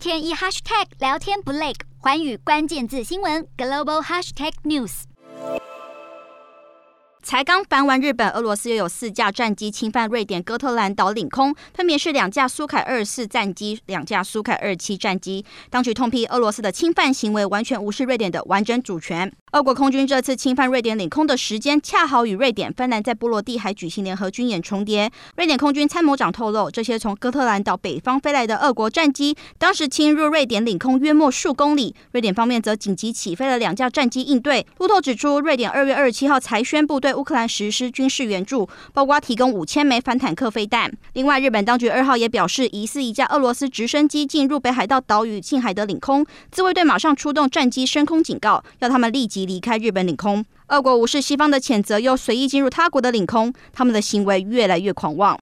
天一 hashtag 聊天不累，环宇关键字新闻 global hashtag news。才刚翻完日本，俄罗斯又有四架战机侵犯瑞典哥特兰岛领空，分别是两架苏凯二四战机、两架苏凯二七战机。当局痛批俄罗斯的侵犯行为完全无视瑞典的完整主权。俄国空军这次侵犯瑞典领空的时间，恰好与瑞典、芬兰在波罗的海举行联合军演重叠。瑞典空军参谋长透露，这些从哥特兰岛北方飞来的俄国战机，当时侵入瑞典领空约莫数公里，瑞典方面则紧急起飞了两架战机应对。路透指出，瑞典二月二十七号才宣布对乌克兰实施军事援助，包括提供五千枚反坦克飞弹。另外，日本当局二号也表示，疑似一架俄罗斯直升机进入北海道岛屿近海的领空，自卫队马上出动战机升空警告，要他们立即离开日本领空。俄国无视西方的谴责，又随意进入他国的领空，他们的行为越来越狂妄。